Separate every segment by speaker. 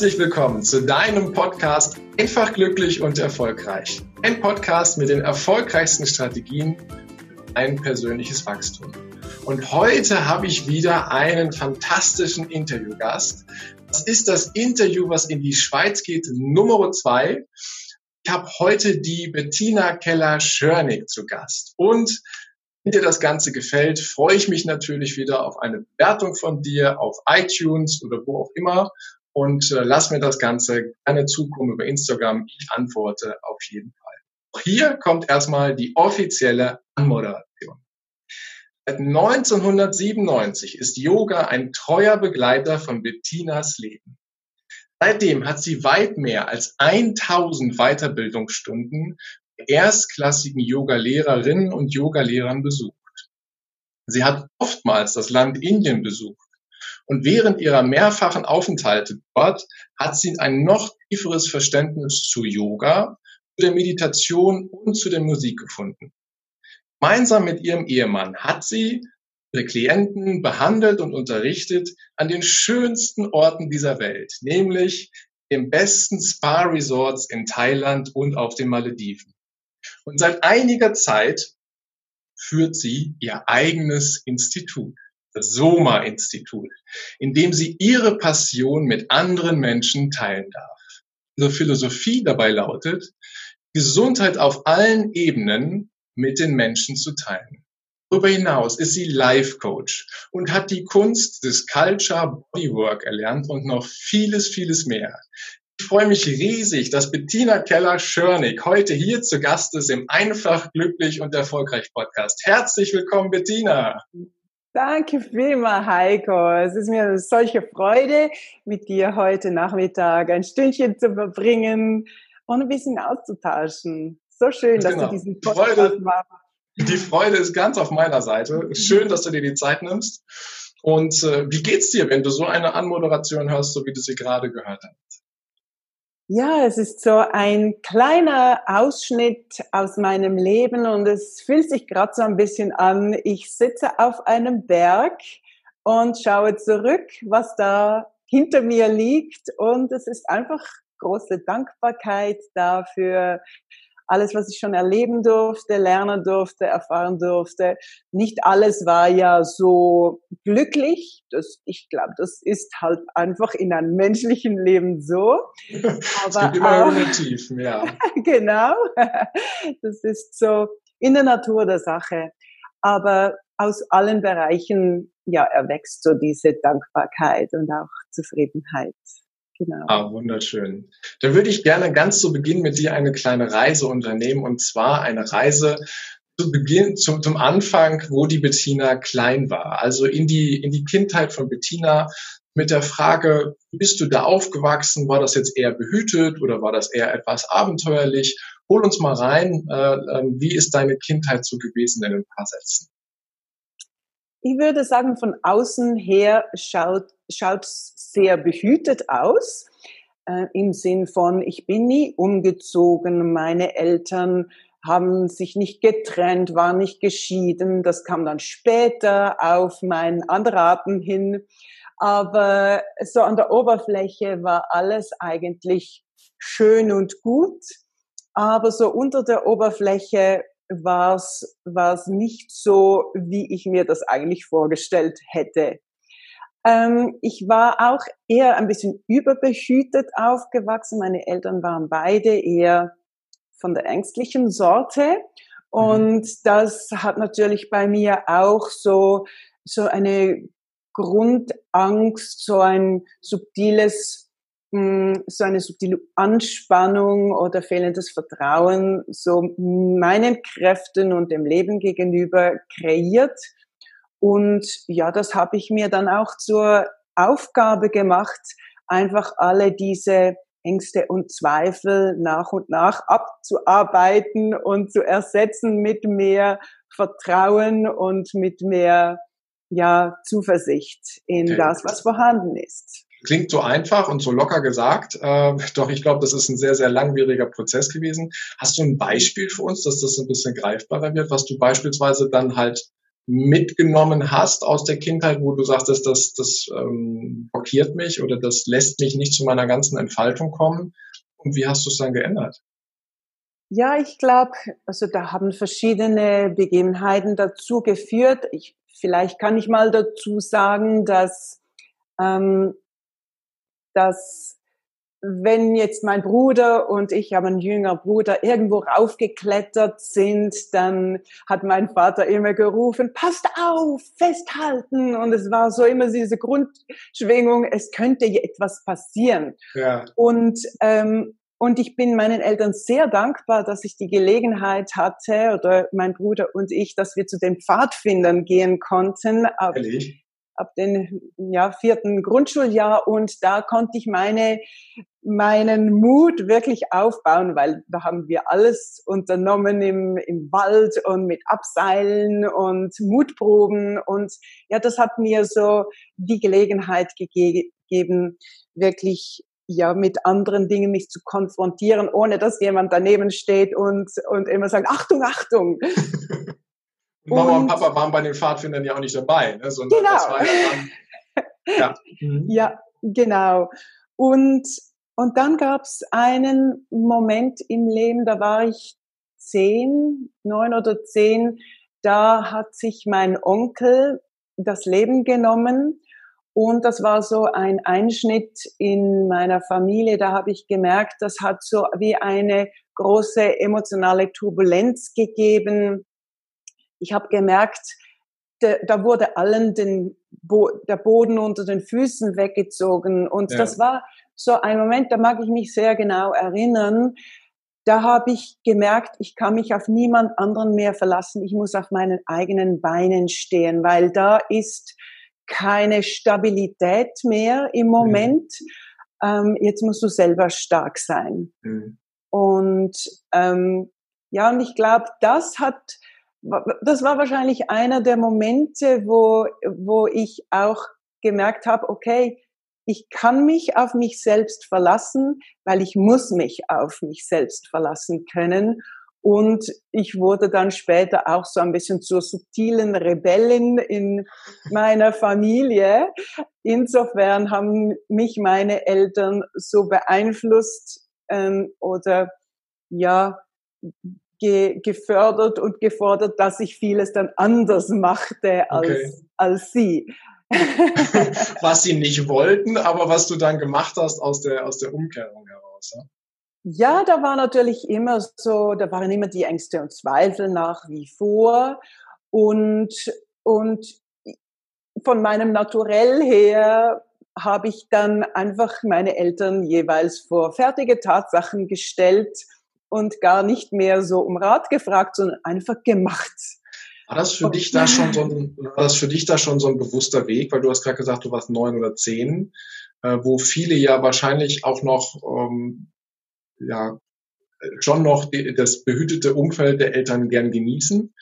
Speaker 1: Herzlich willkommen zu deinem Podcast Einfach glücklich und erfolgreich. Ein Podcast mit den erfolgreichsten Strategien für ein persönliches Wachstum. Und heute habe ich wieder einen fantastischen Interviewgast. Das ist das Interview, was in die Schweiz geht, Nummer zwei. Ich habe heute die Bettina Keller-Schörnig zu Gast. Und wenn dir das Ganze gefällt, freue ich mich natürlich wieder auf eine Bewertung von dir auf iTunes oder wo auch immer. Und äh, lass mir das Ganze gerne zukommen über Instagram. Ich antworte auf jeden Fall. Hier kommt erstmal die offizielle Anmoderation. Seit 1997 ist Yoga ein treuer Begleiter von Bettinas Leben. Seitdem hat sie weit mehr als 1000 Weiterbildungsstunden erstklassigen Yoga-Lehrerinnen und Yoga-Lehrern besucht. Sie hat oftmals das Land Indien besucht und während ihrer mehrfachen Aufenthalte dort hat sie ein noch tieferes Verständnis zu Yoga, zu der Meditation und zu der Musik gefunden. Gemeinsam mit ihrem Ehemann hat sie ihre Klienten behandelt und unterrichtet an den schönsten Orten dieser Welt, nämlich den besten Spa-Resorts in Thailand und auf den Malediven. Und seit einiger Zeit führt sie ihr eigenes Institut, Soma-Institut, in dem sie ihre Passion mit anderen Menschen teilen darf. Ihre Philosophie dabei lautet, Gesundheit auf allen Ebenen mit den Menschen zu teilen. Darüber hinaus ist sie Life Coach und hat die Kunst des Culture Bodywork erlernt und noch vieles, vieles mehr. Ich freue mich riesig, dass Bettina Keller-Schörnig heute hier zu Gast ist im Einfach, Glücklich und Erfolgreich Podcast. Herzlich willkommen, Bettina.
Speaker 2: Danke vielmals, Heiko. Es ist mir eine solche Freude, mit dir heute Nachmittag ein Stündchen zu verbringen und ein bisschen auszutauschen. So schön, dass genau. du diesen
Speaker 1: Podcast Freude, machst. Die Freude ist ganz auf meiner Seite. Schön, dass du dir die Zeit nimmst. Und äh, wie geht's dir, wenn du so eine Anmoderation hörst, so wie du sie gerade gehört hast?
Speaker 2: Ja, es ist so ein kleiner Ausschnitt aus meinem Leben und es fühlt sich gerade so ein bisschen an. Ich sitze auf einem Berg und schaue zurück, was da hinter mir liegt und es ist einfach große Dankbarkeit dafür, alles, was ich schon erleben durfte, lernen durfte, erfahren durfte. Nicht alles war ja so glücklich. Das, ich glaube, das ist halt einfach in einem menschlichen Leben so.
Speaker 1: Aber es gibt immer auch, Tief, ja.
Speaker 2: genau. Das ist so in der Natur der Sache. Aber aus allen Bereichen, ja, erwächst so diese Dankbarkeit und auch Zufriedenheit.
Speaker 1: Genau. Ah, wunderschön. Dann würde ich gerne ganz zu Beginn mit dir eine kleine Reise unternehmen und zwar eine Reise zu Beginn, zum, zum Anfang, wo die Bettina klein war. Also in die, in die Kindheit von Bettina mit der Frage, bist du da aufgewachsen? War das jetzt eher behütet oder war das eher etwas abenteuerlich? Hol uns mal rein. Äh, äh, wie ist deine Kindheit so gewesen in ein paar Sätzen?
Speaker 2: Ich würde sagen, von außen her schaut schaut sehr behütet aus. Äh, Im Sinn von, ich bin nie umgezogen, meine Eltern haben sich nicht getrennt, waren nicht geschieden. Das kam dann später auf meinen Anraten hin. Aber so an der Oberfläche war alles eigentlich schön und gut. Aber so unter der Oberfläche war es nicht so, wie ich mir das eigentlich vorgestellt hätte. Ähm, ich war auch eher ein bisschen überbehütet aufgewachsen. Meine Eltern waren beide eher von der ängstlichen Sorte. Mhm. Und das hat natürlich bei mir auch so, so eine Grundangst, so ein subtiles, hm, so eine subtile Anspannung oder fehlendes Vertrauen so meinen Kräften und dem Leben gegenüber kreiert und ja, das habe ich mir dann auch zur Aufgabe gemacht, einfach alle diese Ängste und Zweifel nach und nach abzuarbeiten und zu ersetzen mit mehr Vertrauen und mit mehr ja, Zuversicht in okay. das, was vorhanden ist.
Speaker 1: Klingt so einfach und so locker gesagt, äh, doch ich glaube, das ist ein sehr, sehr langwieriger Prozess gewesen. Hast du ein Beispiel für uns, dass das ein bisschen greifbarer wird, was du beispielsweise dann halt mitgenommen hast aus der Kindheit, wo du sagtest, das, das ähm, blockiert mich oder das lässt mich nicht zu meiner ganzen Entfaltung kommen? Und wie hast du es dann geändert?
Speaker 2: Ja, ich glaube, also da haben verschiedene Begebenheiten dazu geführt. Ich, vielleicht kann ich mal dazu sagen, dass, ähm, dass wenn jetzt mein Bruder und ich habe einen jüngeren Bruder irgendwo raufgeklettert sind, dann hat mein Vater immer gerufen, passt auf, festhalten. Und es war so immer diese Grundschwingung, es könnte etwas passieren. Ja. Und, ähm, und ich bin meinen Eltern sehr dankbar, dass ich die Gelegenheit hatte, oder mein Bruder und ich, dass wir zu den Pfadfindern gehen konnten. Ehrlich? Ab dem ja, vierten Grundschuljahr und da konnte ich meine, meinen Mut wirklich aufbauen, weil da haben wir alles unternommen im, im Wald und mit Abseilen und Mutproben und ja, das hat mir so die Gelegenheit gegeben, wirklich ja, mit anderen Dingen mich zu konfrontieren, ohne dass jemand daneben steht und, und immer sagt, Achtung, Achtung.
Speaker 1: Mama und, und, Papa waren bei den Pfadfindern ja auch nicht dabei, ne? sondern
Speaker 2: genau. das war ja dann, ja. Mhm. ja, genau. Und, und dann gab es einen Moment im Leben, da war ich zehn, neun oder zehn, da hat sich mein Onkel das Leben genommen und das war so ein Einschnitt in meiner Familie. Da habe ich gemerkt, das hat so wie eine große emotionale Turbulenz gegeben ich habe gemerkt, de, da wurde allen den Bo der Boden unter den Füßen weggezogen. Und ja. das war so ein Moment, da mag ich mich sehr genau erinnern. Da habe ich gemerkt, ich kann mich auf niemand anderen mehr verlassen. Ich muss auf meinen eigenen Beinen stehen, weil da ist keine Stabilität mehr im mhm. Moment. Mhm. Ähm, jetzt musst du selber stark sein. Mhm. Und ähm, ja, und ich glaube, das hat das war wahrscheinlich einer der Momente, wo, wo ich auch gemerkt habe, okay, ich kann mich auf mich selbst verlassen, weil ich muss mich auf mich selbst verlassen können. Und ich wurde dann später auch so ein bisschen zur subtilen Rebellin in meiner Familie. Insofern haben mich meine Eltern so beeinflusst ähm, oder ja ge gefördert und gefordert, dass ich vieles dann anders machte als, okay. als sie.
Speaker 1: was sie nicht wollten, aber was du dann gemacht hast aus der, aus der Umkehrung heraus. Ja?
Speaker 2: Ja, da war natürlich immer so, da waren immer die Ängste und Zweifel nach wie vor. Und, und von meinem Naturell her habe ich dann einfach meine Eltern jeweils vor fertige Tatsachen gestellt und gar nicht mehr so um Rat gefragt, sondern einfach gemacht.
Speaker 1: War das für dich da schon so ein, war das für dich da schon so ein bewusster Weg, weil du hast gerade gesagt, du warst neun oder zehn, äh, wo viele ja wahrscheinlich auch noch, ähm, ja, schon noch die, das behütete Umfeld der Eltern gern genießen.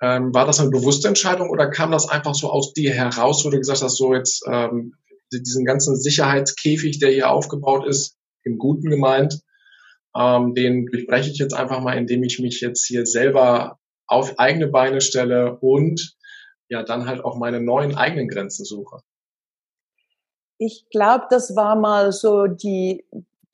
Speaker 1: Ähm, war das eine bewusste Entscheidung oder kam das einfach so aus dir heraus, wo du gesagt hast, so jetzt ähm, diesen ganzen Sicherheitskäfig, der hier aufgebaut ist, im Guten gemeint, ähm, den durchbreche ich jetzt einfach mal, indem ich mich jetzt hier selber auf eigene Beine stelle und ja dann halt auch meine neuen eigenen Grenzen suche.
Speaker 2: Ich glaube, das war mal so die,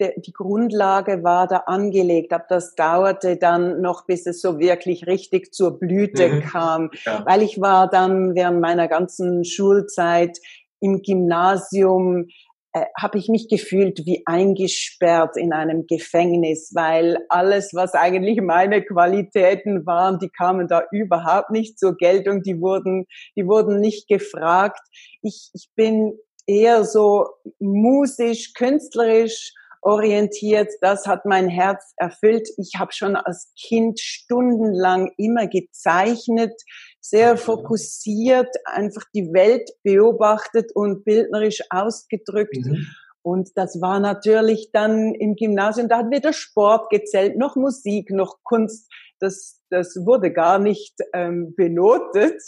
Speaker 2: die Grundlage war da angelegt, aber das dauerte dann noch, bis es so wirklich richtig zur Blüte mhm. kam, ja. weil ich war dann während meiner ganzen Schulzeit im Gymnasium äh, habe ich mich gefühlt wie eingesperrt in einem Gefängnis, weil alles, was eigentlich meine Qualitäten waren, die kamen da überhaupt nicht zur Geltung, die wurden, die wurden nicht gefragt. Ich, ich bin eher so musisch, künstlerisch orientiert. Das hat mein Herz erfüllt. Ich habe schon als Kind stundenlang immer gezeichnet, sehr fokussiert, einfach die Welt beobachtet und bildnerisch ausgedrückt. Mhm. Und das war natürlich dann im Gymnasium, da hat weder Sport gezählt, noch Musik, noch Kunst. Das, das wurde gar nicht ähm, benotet.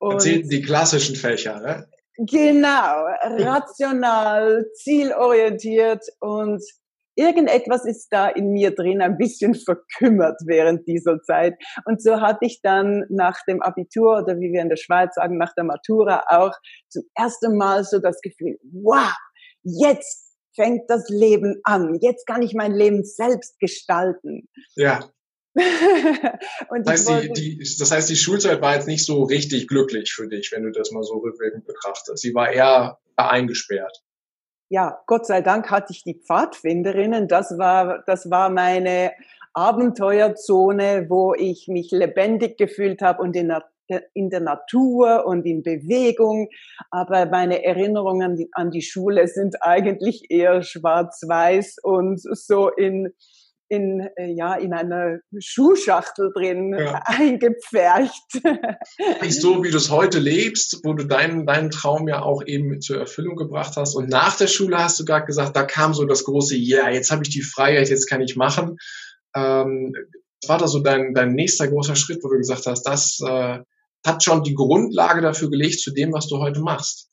Speaker 1: Und die klassischen Fächer, ne?
Speaker 2: Genau, rational, zielorientiert und irgendetwas ist da in mir drin ein bisschen verkümmert während dieser Zeit. Und so hatte ich dann nach dem Abitur oder wie wir in der Schweiz sagen, nach der Matura auch zum ersten Mal so das Gefühl, wow, jetzt fängt das Leben an. Jetzt kann ich mein Leben selbst gestalten.
Speaker 1: Ja. das, heißt, die, die, das heißt, die Schulzeit war jetzt nicht so richtig glücklich für dich, wenn du das mal so rückwirkend betrachtest. Sie war eher eingesperrt
Speaker 2: ja, Gott sei Dank hatte ich die Pfadfinderinnen. Das war, das war meine Abenteuerzone, wo ich mich lebendig gefühlt habe und in der, in der Natur und in Bewegung. Aber meine Erinnerungen an die, an die Schule sind eigentlich eher schwarz-weiß und so in, in, äh, ja, in einer Schuhschachtel drin ja. eingepfercht.
Speaker 1: Nicht so, wie du es heute lebst, wo du deinen, deinen Traum ja auch eben zur Erfüllung gebracht hast. Und nach der Schule hast du gerade gesagt, da kam so das große, ja, yeah, jetzt habe ich die Freiheit, jetzt kann ich machen. Ähm, was war da so dein, dein nächster großer Schritt, wo du gesagt hast, das äh, hat schon die Grundlage dafür gelegt zu dem, was du heute machst?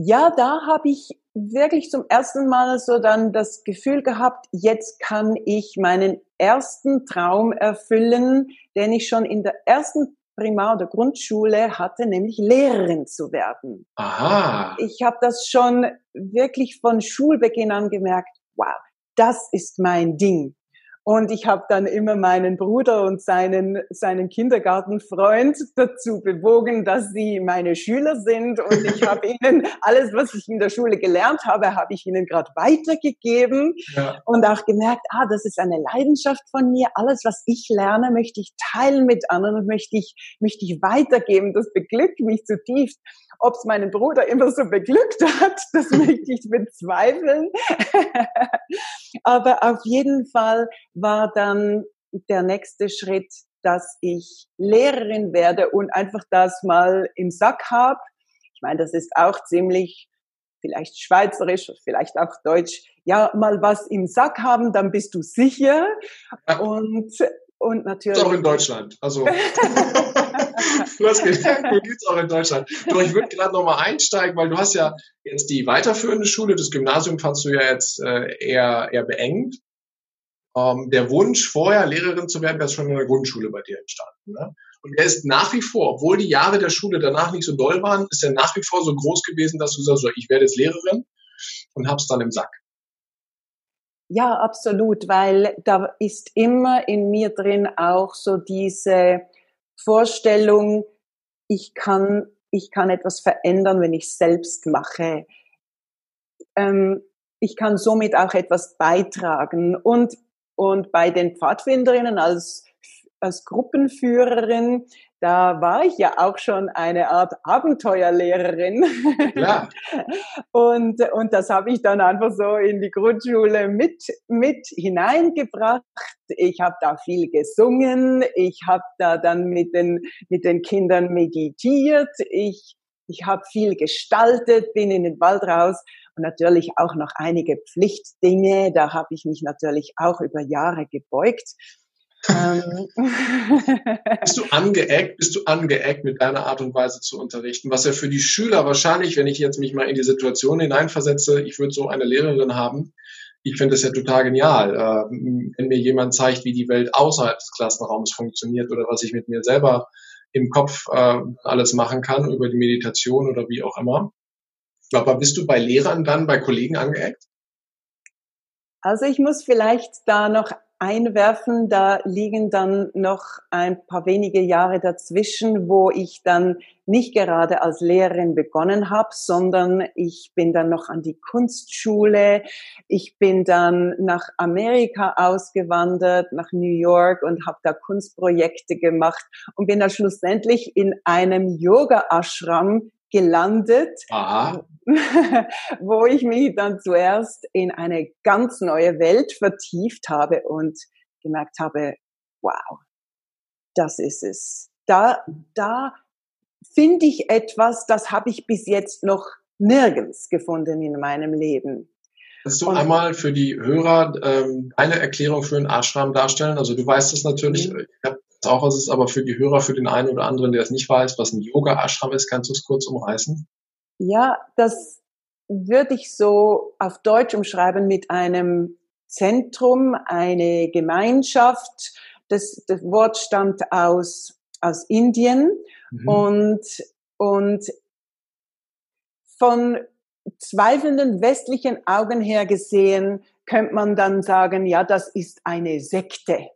Speaker 2: Ja, da habe ich wirklich zum ersten Mal so dann das Gefühl gehabt, jetzt kann ich meinen ersten Traum erfüllen, den ich schon in der ersten Primar- oder Grundschule hatte, nämlich Lehrerin zu werden.
Speaker 1: Aha.
Speaker 2: Ich habe das schon wirklich von Schulbeginn an gemerkt, wow, das ist mein Ding. Und ich habe dann immer meinen Bruder und seinen, seinen Kindergartenfreund dazu bewogen, dass sie meine Schüler sind. Und ich habe ihnen alles, was ich in der Schule gelernt habe, habe ich ihnen gerade weitergegeben. Ja. Und auch gemerkt, ah, das ist eine Leidenschaft von mir. Alles, was ich lerne, möchte ich teilen mit anderen und möchte ich, möchte ich weitergeben. Das beglückt mich zutiefst. Ob es meinen Bruder immer so beglückt hat, das möchte ich bezweifeln. Aber auf jeden Fall war dann der nächste Schritt, dass ich Lehrerin werde und einfach das mal im Sack habe. Ich meine, das ist auch ziemlich vielleicht schweizerisch, vielleicht auch deutsch. Ja, mal was im Sack haben, dann bist du sicher. Und, und natürlich.
Speaker 1: Auch in Deutschland. Also. das gibt auch in Deutschland. Doch ich würde gerade nochmal einsteigen, weil du hast ja jetzt die weiterführende Schule, das Gymnasium fandst du ja jetzt äh, eher, eher beengt. Ähm, der Wunsch, vorher Lehrerin zu werden, der ist schon in der Grundschule bei dir entstanden. Ne? Und er ist nach wie vor, obwohl die Jahre der Schule danach nicht so doll waren, ist er nach wie vor so groß gewesen, dass du sagst, ich werde jetzt Lehrerin und hab's dann im Sack.
Speaker 2: Ja, absolut, weil da ist immer in mir drin auch so diese Vorstellung, ich kann, ich kann etwas verändern, wenn ich selbst mache. Ähm, ich kann somit auch etwas beitragen. Und, und bei den Pfadfinderinnen als, als Gruppenführerin da war ich ja auch schon eine Art Abenteuerlehrerin. Ja. und, und das habe ich dann einfach so in die Grundschule mit, mit hineingebracht. Ich habe da viel gesungen, ich habe da dann mit den, mit den Kindern meditiert, ich, ich habe viel gestaltet, bin in den Wald raus und natürlich auch noch einige Pflichtdinge. Da habe ich mich natürlich auch über Jahre gebeugt. Ähm.
Speaker 1: bist du angeeckt, bist du angeeckt mit deiner Art und Weise zu unterrichten, was ja für die Schüler wahrscheinlich, wenn ich jetzt mich mal in die Situation hineinversetze, ich würde so eine Lehrerin haben, ich finde das ja total genial, äh, wenn mir jemand zeigt, wie die Welt außerhalb des Klassenraums funktioniert oder was ich mit mir selber im Kopf äh, alles machen kann über die Meditation oder wie auch immer. Aber bist du bei Lehrern dann, bei Kollegen angeeckt?
Speaker 2: Also ich muss vielleicht da noch einwerfen. Da liegen dann noch ein paar wenige Jahre dazwischen, wo ich dann nicht gerade als Lehrerin begonnen habe, sondern ich bin dann noch an die Kunstschule. Ich bin dann nach Amerika ausgewandert, nach New York und habe da Kunstprojekte gemacht und bin dann schlussendlich in einem Yoga-Ashram gelandet, Aha. wo ich mich dann zuerst in eine ganz neue Welt vertieft habe und gemerkt habe, wow, das ist es. Da, da finde ich etwas, das habe ich bis jetzt noch nirgends gefunden in meinem Leben.
Speaker 1: Kannst du einmal für die Hörer ähm, eine Erklärung für einen Ashram darstellen? Also du weißt es natürlich, mhm. ich habe auch was ist, aber für die Hörer, für den einen oder anderen, der es nicht weiß, was ein Yoga-Ashram ist, kannst du es kurz umreißen?
Speaker 2: Ja, das, würde ich so auf Deutsch umschreiben mit einem Zentrum, eine Gemeinschaft. Das, das Wort stammt aus, aus Indien mhm. und, und von zweifelnden westlichen Augen her gesehen, könnte man dann sagen, ja, das ist eine Sekte.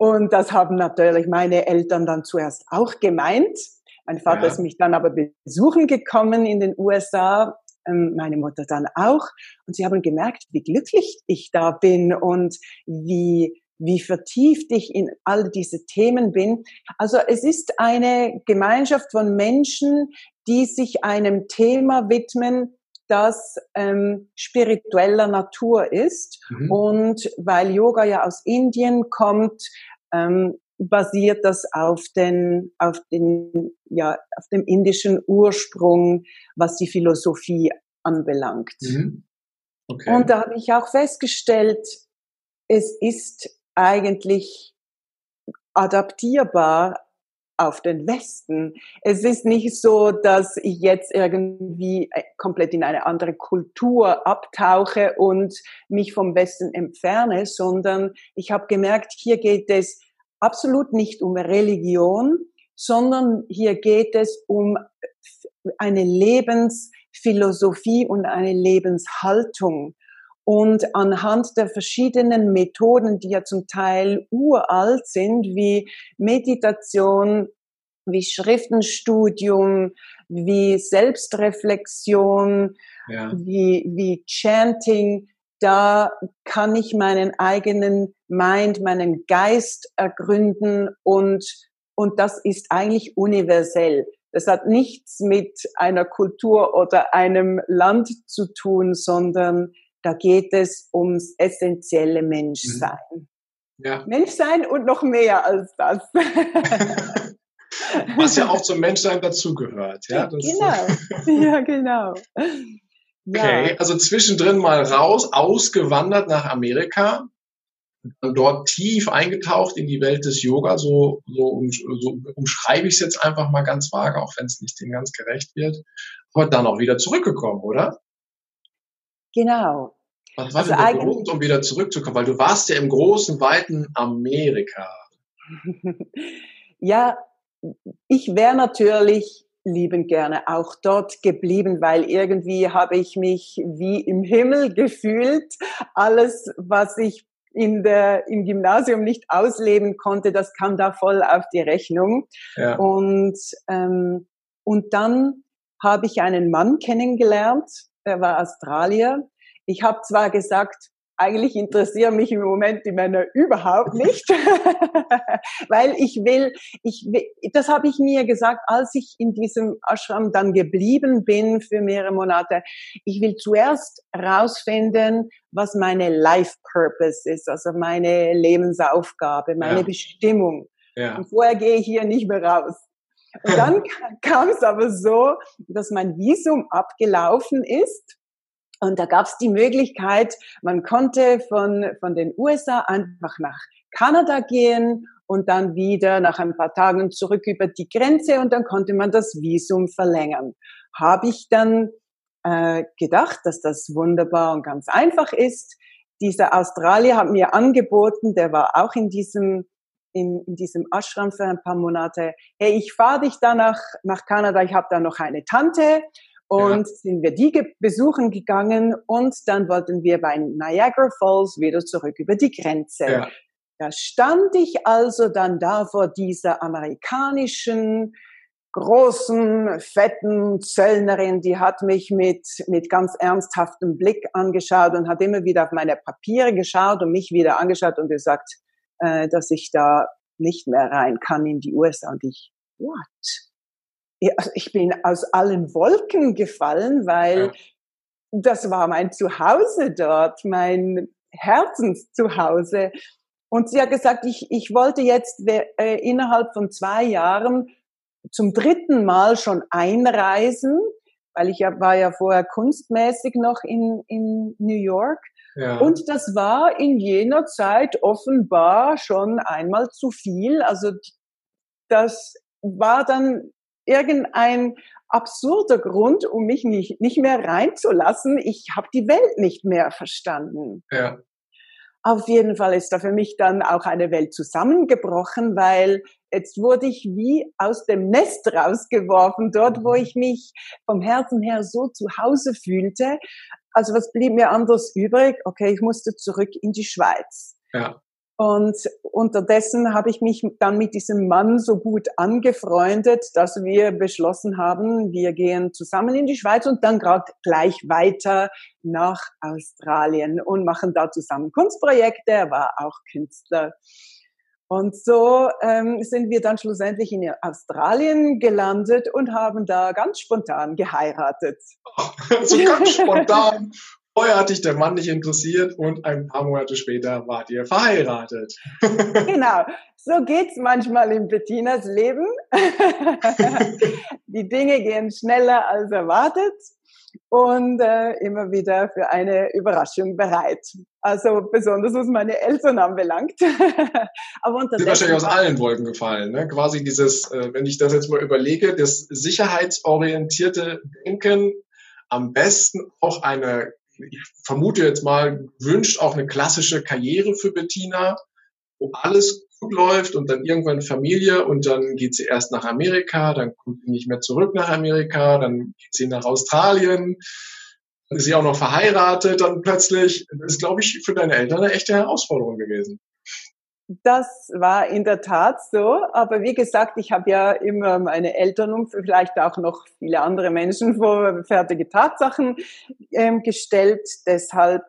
Speaker 2: Und das haben natürlich meine Eltern dann zuerst auch gemeint. Mein Vater ja. ist mich dann aber besuchen gekommen in den USA, ähm, meine Mutter dann auch. Und sie haben gemerkt, wie glücklich ich da bin und wie, wie vertieft ich in all diese Themen bin. Also es ist eine Gemeinschaft von Menschen, die sich einem Thema widmen, das ähm, spiritueller Natur ist. Mhm. Und weil Yoga ja aus Indien kommt, ähm, basiert das auf den, auf den, ja, auf dem indischen Ursprung, was die Philosophie anbelangt. Mhm. Okay. Und da habe ich auch festgestellt, es ist eigentlich adaptierbar auf den Westen. Es ist nicht so, dass ich jetzt irgendwie äh, komplett in eine andere Kultur abtauche und mich vom Westen entferne, sondern ich habe gemerkt, hier geht es absolut nicht um Religion, sondern hier geht es um eine Lebensphilosophie und eine Lebenshaltung. Und anhand der verschiedenen Methoden, die ja zum Teil uralt sind, wie Meditation, wie Schriftenstudium, wie Selbstreflexion, ja. wie, wie Chanting, da kann ich meinen eigenen Mind, meinen Geist ergründen und, und das ist eigentlich universell. Das hat nichts mit einer Kultur oder einem Land zu tun, sondern da geht es ums essentielle Menschsein. Mhm. Ja. Menschsein und noch mehr als das.
Speaker 1: Was ja auch zum Menschsein dazugehört. Ja,
Speaker 2: genau. ja, genau.
Speaker 1: Okay, also zwischendrin mal raus, ausgewandert nach Amerika, und dort tief eingetaucht in die Welt des Yoga, so, so, um, so umschreibe ich es jetzt einfach mal ganz vage, auch wenn es nicht dem ganz gerecht wird, aber dann auch wieder zurückgekommen, oder?
Speaker 2: Genau.
Speaker 1: Was war also denn der Grund, um wieder zurückzukommen? Weil du warst ja im großen, weiten Amerika.
Speaker 2: ja, ich wäre natürlich liebend gerne auch dort geblieben, weil irgendwie habe ich mich wie im Himmel gefühlt. Alles, was ich in der, im Gymnasium nicht ausleben konnte, das kam da voll auf die Rechnung. Ja. Und, ähm, und dann habe ich einen Mann kennengelernt, der war Australier. Ich habe zwar gesagt, eigentlich interessieren mich im Moment die Männer überhaupt nicht, weil ich will, ich will, das habe ich mir gesagt, als ich in diesem Ashram dann geblieben bin für mehrere Monate. Ich will zuerst rausfinden, was meine Life Purpose ist, also meine Lebensaufgabe, meine ja. Bestimmung. Ja. Und vorher gehe ich hier nicht mehr raus. Und dann kam es aber so, dass mein Visum abgelaufen ist und da gab es die Möglichkeit, man konnte von, von den USA einfach nach Kanada gehen und dann wieder nach ein paar Tagen zurück über die Grenze und dann konnte man das Visum verlängern. Habe ich dann äh, gedacht, dass das wunderbar und ganz einfach ist. Dieser Australier hat mir angeboten, der war auch in diesem in, in diesem Ashram für ein paar Monate. Hey, ich fahre dich da nach, nach Kanada. Ich habe da noch eine Tante und ja. sind wir die besuchen gegangen und dann wollten wir bei Niagara Falls wieder zurück über die Grenze. Ja. Da stand ich also dann da vor dieser amerikanischen großen, fetten Zöllnerin, die hat mich mit, mit ganz ernsthaftem Blick angeschaut und hat immer wieder auf meine Papiere geschaut und mich wieder angeschaut und gesagt, äh, dass ich da nicht mehr rein kann in die USA. Und ich, what? Also ich bin aus allen Wolken gefallen, weil ja. das war mein Zuhause dort, mein Herzenszuhause. Und sie hat gesagt, ich, ich wollte jetzt äh, innerhalb von zwei Jahren zum dritten Mal schon einreisen, weil ich ja, war ja vorher kunstmäßig noch in, in New York. Ja. Und das war in jener Zeit offenbar schon einmal zu viel. Also das war dann irgendein absurder Grund, um mich nicht, nicht mehr reinzulassen. Ich habe die Welt nicht mehr verstanden. Ja. Auf jeden Fall ist da für mich dann auch eine Welt zusammengebrochen, weil jetzt wurde ich wie aus dem Nest rausgeworfen, dort wo mhm. ich mich vom Herzen her so zu Hause fühlte. Also was blieb mir anders übrig? Okay, ich musste zurück in die Schweiz. Ja. Und unterdessen habe ich mich dann mit diesem Mann so gut angefreundet, dass wir beschlossen haben, wir gehen zusammen in die Schweiz und dann gerade gleich weiter nach Australien und machen da zusammen Kunstprojekte. Er war auch Künstler. Und so ähm, sind wir dann schlussendlich in Australien gelandet und haben da ganz spontan geheiratet.
Speaker 1: so ganz spontan. Vorher hat dich der Mann nicht interessiert und ein paar Monate später wart ihr verheiratet.
Speaker 2: genau, so geht's manchmal in Bettinas Leben. Die Dinge gehen schneller als erwartet und äh, immer wieder für eine Überraschung bereit. Also besonders was meine Eltern anbelangt.
Speaker 1: Aber sind wahrscheinlich aus allen Wolken gefallen. Ne? Quasi dieses, äh, wenn ich das jetzt mal überlege, das sicherheitsorientierte Denken, am besten auch eine ich vermute jetzt mal, wünscht auch eine klassische Karriere für Bettina, wo alles gut läuft und dann irgendwann Familie und dann geht sie erst nach Amerika, dann kommt sie nicht mehr zurück nach Amerika, dann geht sie nach Australien, dann ist sie auch noch verheiratet dann plötzlich. Das ist, glaube ich, für deine Eltern eine echte Herausforderung gewesen.
Speaker 2: Das war in der Tat so, aber wie gesagt, ich habe ja immer meine Eltern und vielleicht auch noch viele andere Menschen vor fertige Tatsachen ähm, gestellt. Deshalb,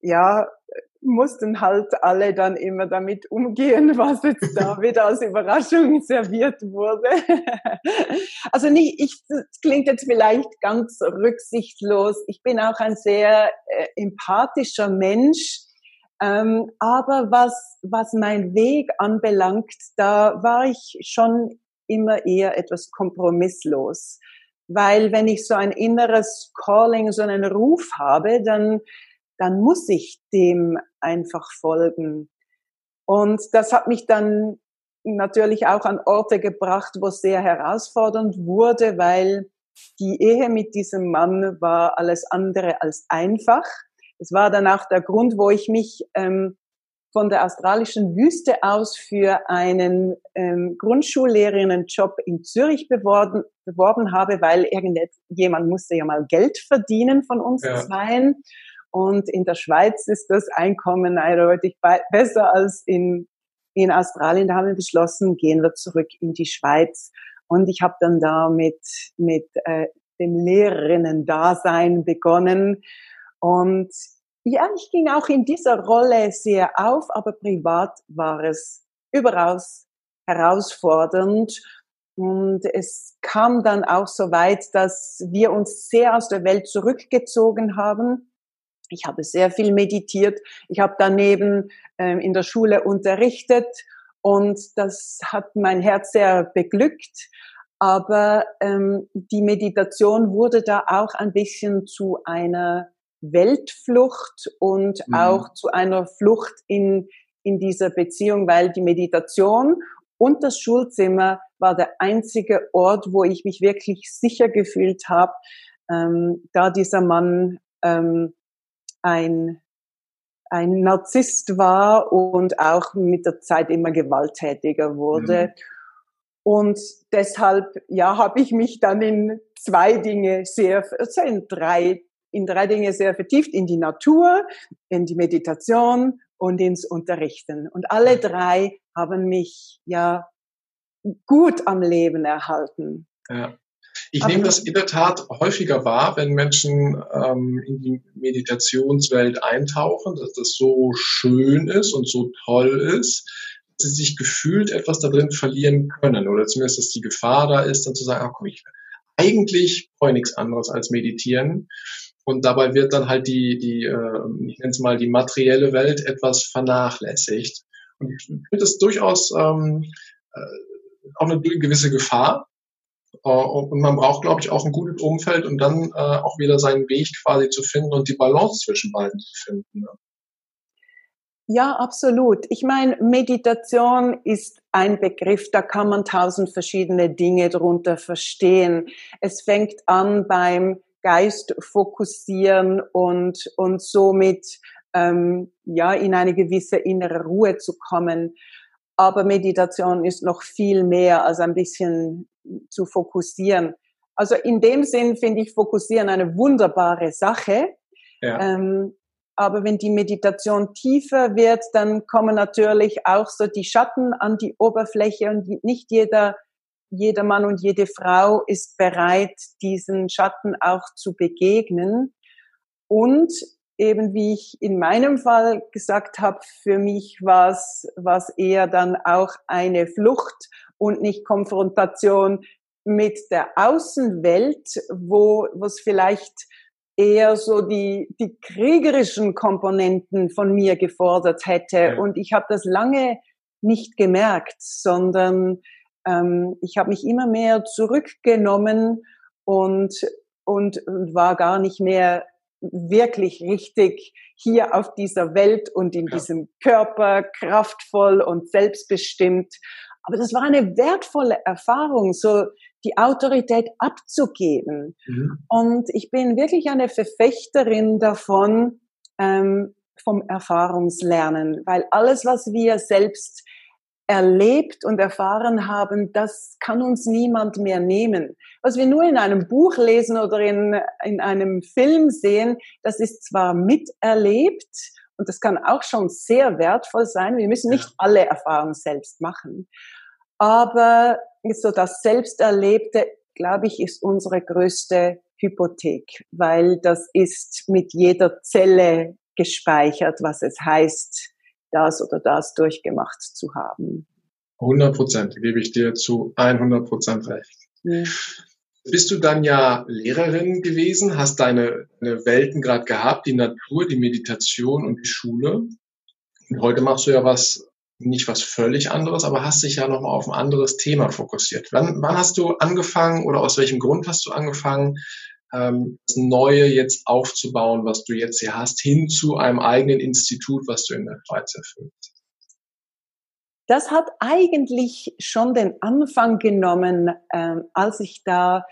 Speaker 2: ja, mussten halt alle dann immer damit umgehen, was jetzt da wieder als Überraschung serviert wurde. also nicht, ich, das klingt jetzt vielleicht ganz rücksichtslos. Ich bin auch ein sehr äh, empathischer Mensch ähm, aber was, was mein Weg anbelangt, da war ich schon immer eher etwas kompromisslos. Weil wenn ich so ein inneres Calling, so einen Ruf habe, dann, dann muss ich dem einfach folgen. Und das hat mich dann natürlich auch an Orte gebracht, wo es sehr herausfordernd wurde, weil die Ehe mit diesem Mann war alles andere als einfach. Es war dann auch der Grund, wo ich mich ähm, von der australischen Wüste aus für einen ähm, Grundschullehrerinnenjob in Zürich beworben, beworben habe, weil irgendjemand musste ja mal Geld verdienen von uns ja. zweien. Und in der Schweiz ist das Einkommen eindeutig besser als in, in Australien. Da haben wir beschlossen, gehen wir zurück in die Schweiz. Und ich habe dann da mit, mit äh, dem Lehrerinnen-Dasein begonnen und ja, ich ging auch in dieser Rolle sehr auf, aber privat war es überaus herausfordernd. Und es kam dann auch so weit, dass wir uns sehr aus der Welt zurückgezogen haben. Ich habe sehr viel meditiert. Ich habe daneben ähm, in der Schule unterrichtet und das hat mein Herz sehr beglückt. Aber ähm, die Meditation wurde da auch ein bisschen zu einer Weltflucht und mhm. auch zu einer Flucht in, in dieser Beziehung, weil die Meditation und das Schulzimmer war der einzige Ort, wo ich mich wirklich sicher gefühlt habe, ähm, da dieser Mann ähm, ein, ein Narzisst war und auch mit der Zeit immer gewalttätiger wurde. Mhm. Und deshalb, ja, habe ich mich dann in zwei Dinge sehr, also in drei in drei Dinge sehr vertieft, in die Natur, in die Meditation und ins Unterrichten. Und alle drei haben mich ja gut am Leben erhalten. Ja.
Speaker 1: Ich nehme das in der Tat häufiger wahr, wenn Menschen ähm, in die Meditationswelt eintauchen, dass das so schön ist und so toll ist, dass sie sich gefühlt etwas da drin verlieren können oder zumindest, dass die Gefahr da ist, dann zu sagen, ach komm, ich eigentlich brauche ich nichts anderes als meditieren. Und dabei wird dann halt die, die äh, ich nenne es mal die materielle Welt etwas vernachlässigt. Und ich finde das durchaus ähm, äh, auch eine gewisse Gefahr. Äh, und man braucht, glaube ich, auch ein gutes Umfeld, um dann äh, auch wieder seinen Weg quasi zu finden und die Balance zwischen beiden zu finden. Ne?
Speaker 2: Ja, absolut. Ich meine, Meditation ist ein Begriff, da kann man tausend verschiedene Dinge drunter verstehen. Es fängt an beim Geist fokussieren und, und somit ähm, ja in eine gewisse innere Ruhe zu kommen. Aber Meditation ist noch viel mehr als ein bisschen zu fokussieren. Also in dem Sinn finde ich Fokussieren eine wunderbare Sache. Ja. Ähm, aber wenn die Meditation tiefer wird, dann kommen natürlich auch so die Schatten an die Oberfläche und nicht jeder, jeder Mann und jede Frau ist bereit, diesen Schatten auch zu begegnen. Und eben wie ich in meinem Fall gesagt habe, für mich war es eher dann auch eine Flucht und nicht Konfrontation mit der Außenwelt, wo es vielleicht eher so die, die kriegerischen Komponenten von mir gefordert hätte. Ja. Und ich habe das lange nicht gemerkt, sondern ähm, ich habe mich immer mehr zurückgenommen und, und, und war gar nicht mehr wirklich richtig hier auf dieser Welt und in ja. diesem Körper kraftvoll und selbstbestimmt. Aber das war eine wertvolle Erfahrung, so die Autorität abzugeben. Mhm. Und ich bin wirklich eine Verfechterin davon, ähm, vom Erfahrungslernen, weil alles, was wir selbst erlebt und erfahren haben, das kann uns niemand mehr nehmen. Was wir nur in einem Buch lesen oder in, in einem Film sehen, das ist zwar miterlebt und das kann auch schon sehr wertvoll sein. Wir müssen nicht alle Erfahrungen selbst machen. Aber so das Selbsterlebte, glaube ich, ist unsere größte Hypothek, weil das ist mit jeder Zelle gespeichert, was es heißt, das oder das durchgemacht zu haben.
Speaker 1: 100 Prozent, gebe ich dir zu 100 Prozent recht. Ja. Bist du dann ja Lehrerin gewesen, hast deine, deine Welten gerade gehabt, die Natur, die Meditation und die Schule. Und heute machst du ja was nicht was völlig anderes, aber hast dich ja nochmal auf ein anderes Thema fokussiert. Wann, wann hast du angefangen oder aus welchem Grund hast du angefangen, ähm, das Neue jetzt aufzubauen, was du jetzt hier hast, hin zu einem eigenen Institut, was du in der Schweiz erfüllst?
Speaker 2: Das hat eigentlich schon den Anfang genommen, ähm, als ich da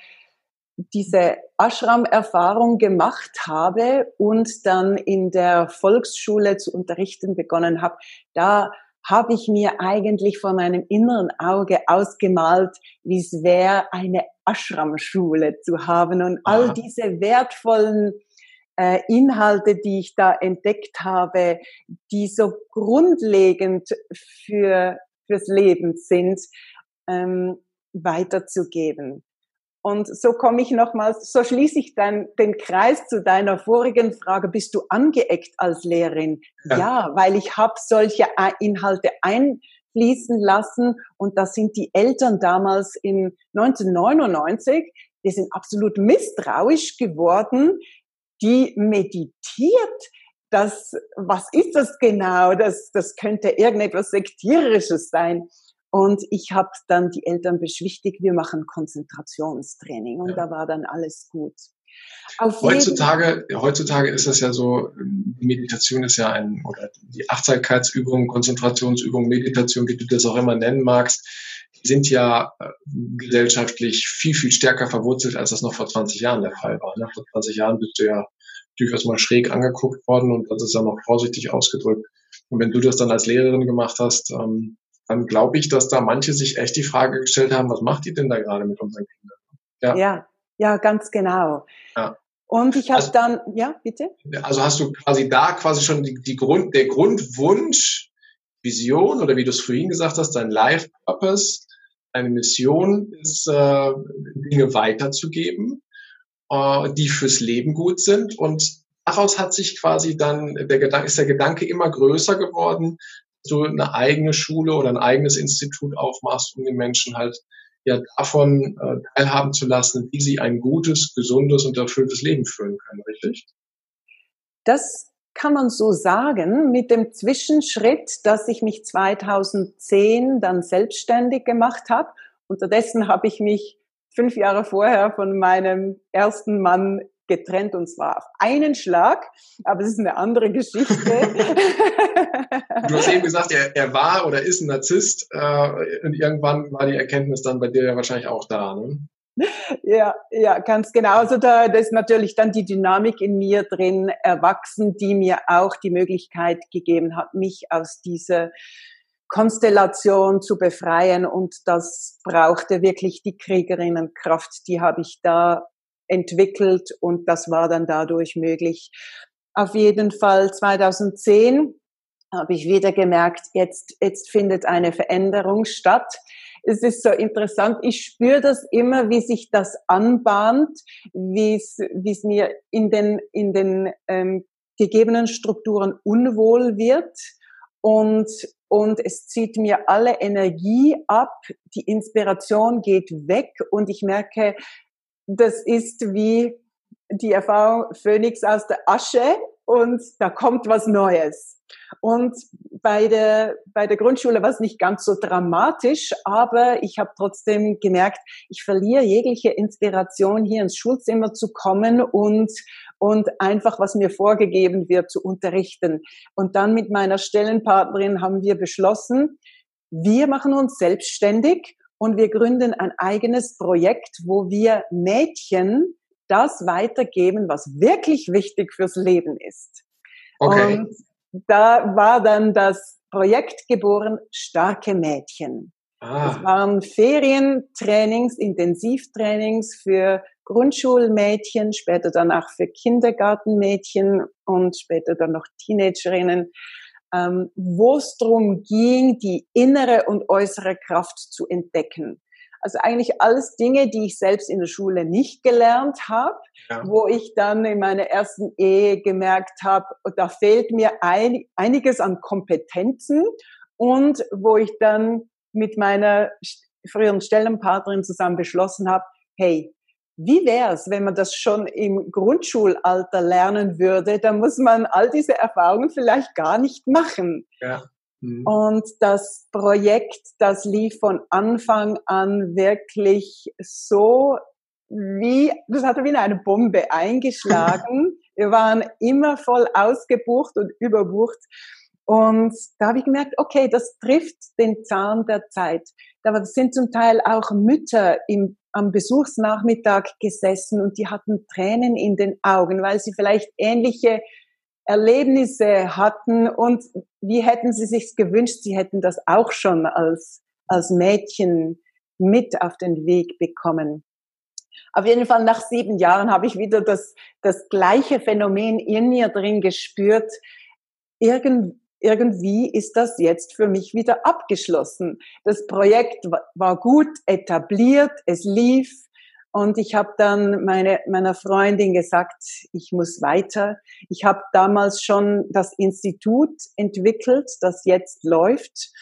Speaker 2: diese Ashram-Erfahrung gemacht habe und dann in der Volksschule zu unterrichten begonnen habe. Da habe ich mir eigentlich vor meinem inneren Auge ausgemalt, wie es wäre, eine Ashram-Schule zu haben und all diese wertvollen äh, Inhalte, die ich da entdeckt habe, die so grundlegend für fürs Leben sind, ähm, weiterzugeben. Und so komme ich nochmals, so schließe ich dann den Kreis zu deiner vorigen Frage. Bist du angeeckt als Lehrerin? Ja, ja weil ich habe solche Inhalte einfließen lassen und da sind die Eltern damals in 1999, die sind absolut misstrauisch geworden, die meditiert. Das, was ist das genau? Das, das könnte irgendetwas Sektierisches sein. Und ich habe dann die Eltern beschwichtigt, wir machen Konzentrationstraining und ja. da war dann alles gut.
Speaker 1: Auf heutzutage, heutzutage ist es ja so, Meditation ist ja ein, oder die Achtsamkeitsübung, Konzentrationsübung, Meditation, wie du das auch immer nennen magst, die sind ja äh, gesellschaftlich viel, viel stärker verwurzelt, als das noch vor 20 Jahren der Fall war. Ne? Vor 20 Jahren bist du ja durchaus mal schräg angeguckt worden und das ist ja noch vorsichtig ausgedrückt. Und wenn du das dann als Lehrerin gemacht hast, ähm, dann glaube ich, dass da manche sich echt die Frage gestellt haben, was macht die denn da gerade mit unseren Kindern?
Speaker 2: Ja, ja, ja ganz genau. Ja. Und ich habe also, dann, ja, bitte?
Speaker 1: Also hast du quasi da quasi schon die, die Grund, der Grundwunsch, Vision oder wie du es vorhin gesagt hast, dein Life Purpose, eine Mission ist, äh, Dinge weiterzugeben, äh, die fürs Leben gut sind und daraus hat sich quasi dann der Gedanke, ist der Gedanke immer größer geworden, du eine eigene Schule oder ein eigenes Institut aufmachst, um den Menschen halt ja davon äh, teilhaben zu lassen, wie sie ein gutes, gesundes und erfülltes Leben führen können, richtig?
Speaker 2: Das kann man so sagen, mit dem Zwischenschritt, dass ich mich 2010 dann selbstständig gemacht habe. Unterdessen habe ich mich fünf Jahre vorher von meinem ersten Mann getrennt und zwar auf einen Schlag, aber es ist eine andere Geschichte.
Speaker 1: du hast eben gesagt, er, er war oder ist ein Narzisst äh, und irgendwann war die Erkenntnis dann bei dir ja wahrscheinlich auch da. Ne?
Speaker 2: Ja, ja, ganz genau. Also da, da ist natürlich dann die Dynamik in mir drin erwachsen, die mir auch die Möglichkeit gegeben hat, mich aus dieser Konstellation zu befreien. Und das brauchte wirklich die Kriegerinnenkraft. Die habe ich da entwickelt und das war dann dadurch möglich. Auf jeden Fall 2010 habe ich wieder gemerkt, jetzt, jetzt findet eine Veränderung statt es ist so interessant. Ich spüre das immer, wie sich das anbahnt, wie es, wie es mir in den, in den ähm, gegebenen Strukturen unwohl wird und, und es zieht mir alle Energie ab, die Inspiration geht weg und ich merke, das ist wie die Erfahrung Phönix aus der Asche und da kommt was Neues. Und bei der, bei der Grundschule war es nicht ganz so dramatisch, aber ich habe trotzdem gemerkt, ich verliere jegliche Inspiration, hier ins Schulzimmer zu kommen und, und einfach, was mir vorgegeben wird, zu unterrichten. Und dann mit meiner Stellenpartnerin haben wir beschlossen, wir machen uns selbstständig und wir gründen ein eigenes Projekt, wo wir Mädchen das weitergeben, was wirklich wichtig fürs Leben ist. Okay. Und da war dann das Projekt geboren, starke Mädchen. Ah. Das waren Ferientrainings, Intensivtrainings für Grundschulmädchen, später dann auch für Kindergartenmädchen und später dann noch Teenagerinnen, ähm, wo es darum ging, die innere und äußere Kraft zu entdecken. Also eigentlich alles Dinge, die ich selbst in der Schule nicht gelernt habe, ja. wo ich dann in meiner ersten Ehe gemerkt habe, da fehlt mir ein, einiges an Kompetenzen und wo ich dann mit meiner früheren Stellenpartnerin zusammen beschlossen habe, hey, wie wäre es, wenn man das schon im Grundschulalter lernen würde? Da muss man all diese Erfahrungen vielleicht gar nicht machen. Ja. Mhm. Und das Projekt, das lief von Anfang an wirklich so wie, das hatte wie eine Bombe eingeschlagen. Wir waren immer voll ausgebucht und überbucht. Und da habe ich gemerkt, okay, das trifft den Zahn der Zeit. Da sind zum Teil auch Mütter im, am Besuchsnachmittag gesessen und die hatten Tränen in den Augen, weil sie vielleicht ähnliche Erlebnisse hatten und wie hätten sie sich gewünscht, sie hätten das auch schon als, als Mädchen mit auf den Weg bekommen. Auf jeden Fall nach sieben Jahren habe ich wieder das, das gleiche Phänomen in mir drin gespürt. Irgend, irgendwie ist das jetzt für mich wieder abgeschlossen. Das Projekt war gut etabliert, es lief, und ich habe dann meine, meiner Freundin gesagt, ich muss weiter. Ich habe damals schon das Institut entwickelt, das jetzt läuft.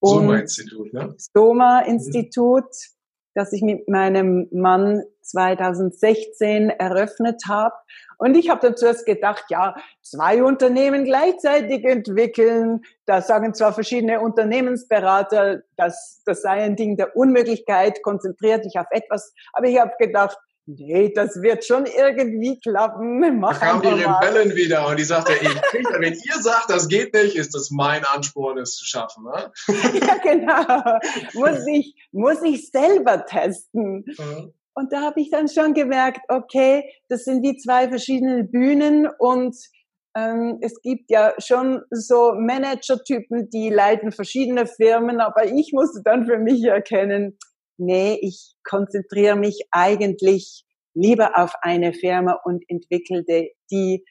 Speaker 1: Soma-Institut, ne?
Speaker 2: Soma-Institut, mhm. das ich mit meinem Mann 2016 eröffnet habe. Und ich habe dann zuerst gedacht, ja, zwei Unternehmen gleichzeitig entwickeln, da sagen zwar verschiedene Unternehmensberater, dass das sei ein Ding der Unmöglichkeit, konzentriert dich auf etwas, aber ich habe gedacht, nee, das wird schon irgendwie klappen.
Speaker 1: Mach da kamen die Rebellen wieder und die sagte, ey, wenn ihr sagt, das geht nicht, ist das mein Ansporn, es zu schaffen. Ne?
Speaker 2: ja, genau. Muss ich, muss ich selber testen. Mhm. Und da habe ich dann schon gemerkt, okay, das sind die zwei verschiedenen Bühnen und ähm, es gibt ja schon so Manager-Typen, die leiten verschiedene Firmen, aber ich musste dann für mich erkennen, nee, ich konzentriere mich eigentlich lieber auf eine Firma und entwickelte die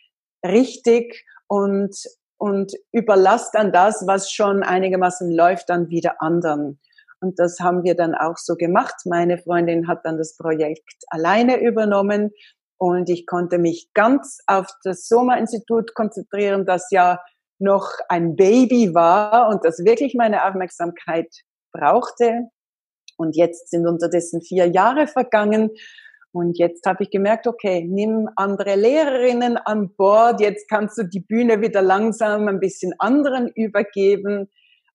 Speaker 2: richtig und, und überlasse dann das, was schon einigermaßen läuft, dann wieder anderen. Und das haben wir dann auch so gemacht. Meine Freundin hat dann das Projekt alleine übernommen und ich konnte mich ganz auf das Soma-Institut konzentrieren, das ja noch ein Baby war und das wirklich meine Aufmerksamkeit brauchte. Und jetzt sind unterdessen vier Jahre vergangen. Und jetzt habe ich gemerkt, okay, nimm andere Lehrerinnen an Bord. Jetzt kannst du die Bühne wieder langsam ein bisschen anderen übergeben.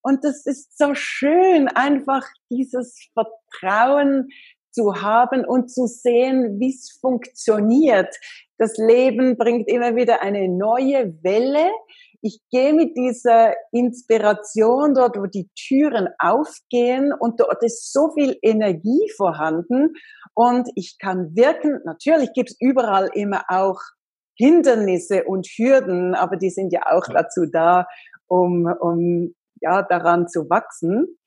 Speaker 2: Und das ist so schön, einfach dieses Vertrauen zu haben und zu sehen, wie es funktioniert. Das Leben bringt immer wieder eine neue Welle. Ich gehe mit dieser Inspiration dort, wo die Türen aufgehen und dort ist so viel Energie vorhanden und ich kann wirken. Natürlich gibt es überall immer auch Hindernisse und Hürden, aber die sind ja auch dazu da, um, um ja daran zu wachsen.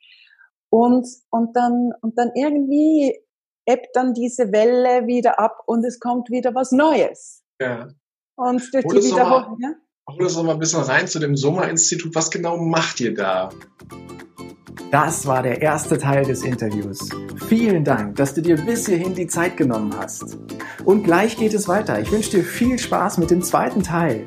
Speaker 2: Und, und dann, und dann irgendwie ebbt dann diese Welle wieder ab und es kommt wieder was Neues.
Speaker 1: Ja.
Speaker 2: Und durch die Wiederholung, ja?
Speaker 1: Hol uns noch mal ein bisschen rein zu dem Sommer-Institut. Was genau macht ihr da?
Speaker 3: Das war der erste Teil des Interviews. Vielen Dank, dass du dir bis hierhin die Zeit genommen hast. Und gleich geht es weiter. Ich wünsche dir viel Spaß mit dem zweiten Teil.